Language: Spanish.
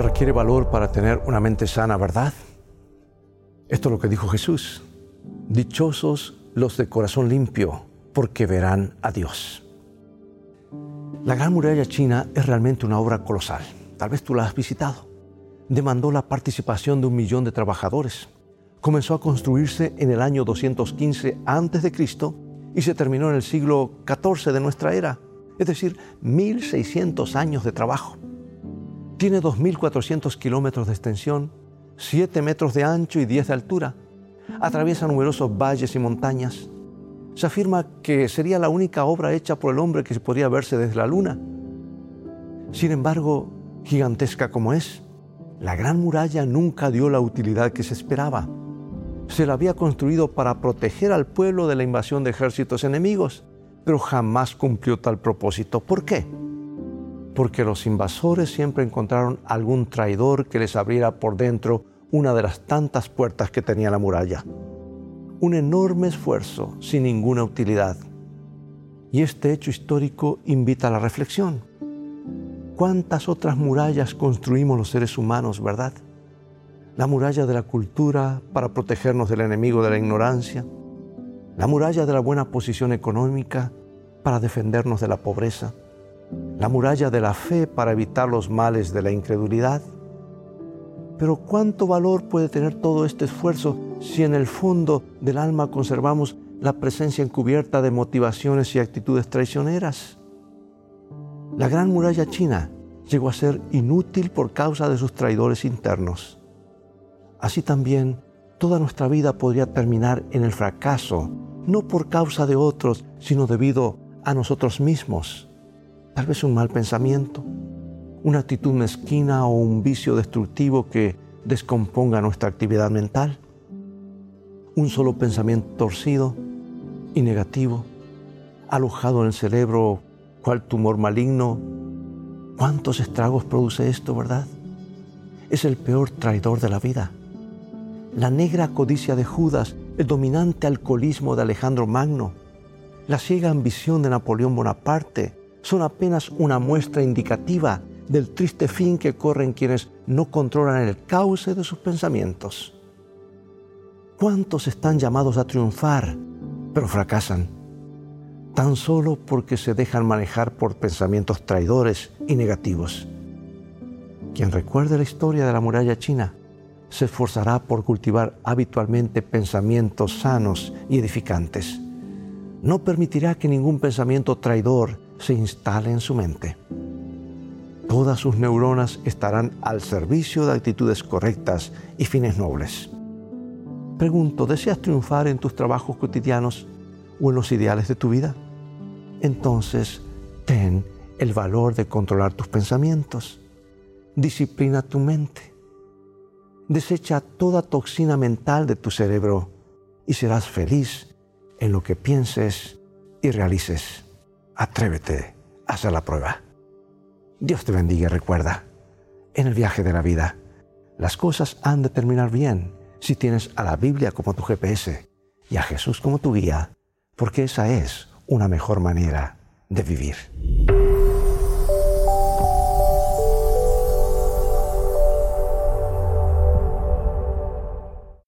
Se requiere valor para tener una mente sana, ¿verdad? Esto es lo que dijo Jesús. Dichosos los de corazón limpio, porque verán a Dios. La Gran Muralla China es realmente una obra colosal. Tal vez tú la has visitado. Demandó la participación de un millón de trabajadores. Comenzó a construirse en el año 215 a.C. y se terminó en el siglo XIV de nuestra era, es decir, 1600 años de trabajo. Tiene 2.400 kilómetros de extensión, 7 metros de ancho y 10 de altura. Atraviesa numerosos valles y montañas. Se afirma que sería la única obra hecha por el hombre que podría verse desde la luna. Sin embargo, gigantesca como es, la gran muralla nunca dio la utilidad que se esperaba. Se la había construido para proteger al pueblo de la invasión de ejércitos enemigos, pero jamás cumplió tal propósito. ¿Por qué? Porque los invasores siempre encontraron algún traidor que les abriera por dentro una de las tantas puertas que tenía la muralla. Un enorme esfuerzo sin ninguna utilidad. Y este hecho histórico invita a la reflexión. ¿Cuántas otras murallas construimos los seres humanos, verdad? La muralla de la cultura para protegernos del enemigo de la ignorancia, la muralla de la buena posición económica para defendernos de la pobreza, la muralla de la fe para evitar los males de la incredulidad. Pero ¿cuánto valor puede tener todo este esfuerzo si en el fondo del alma conservamos la presencia encubierta de motivaciones y actitudes traicioneras? La gran muralla china llegó a ser inútil por causa de sus traidores internos. Así también, toda nuestra vida podría terminar en el fracaso, no por causa de otros, sino debido a nosotros mismos tal vez un mal pensamiento, una actitud mezquina o un vicio destructivo que descomponga nuestra actividad mental, un solo pensamiento torcido y negativo, alojado en el cerebro cual tumor maligno. ¿Cuántos estragos produce esto, verdad? Es el peor traidor de la vida. La negra codicia de Judas, el dominante alcoholismo de Alejandro Magno, la ciega ambición de Napoleón Bonaparte, son apenas una muestra indicativa del triste fin que corren quienes no controlan el cauce de sus pensamientos. ¿Cuántos están llamados a triunfar, pero fracasan? Tan solo porque se dejan manejar por pensamientos traidores y negativos. Quien recuerde la historia de la muralla china se esforzará por cultivar habitualmente pensamientos sanos y edificantes. No permitirá que ningún pensamiento traidor se instale en su mente. Todas sus neuronas estarán al servicio de actitudes correctas y fines nobles. Pregunto, ¿deseas triunfar en tus trabajos cotidianos o en los ideales de tu vida? Entonces, ten el valor de controlar tus pensamientos. Disciplina tu mente. Desecha toda toxina mental de tu cerebro y serás feliz en lo que pienses y realices. Atrévete a hacer la prueba. Dios te bendiga y recuerda, en el viaje de la vida, las cosas han de terminar bien si tienes a la Biblia como tu GPS y a Jesús como tu guía, porque esa es una mejor manera de vivir.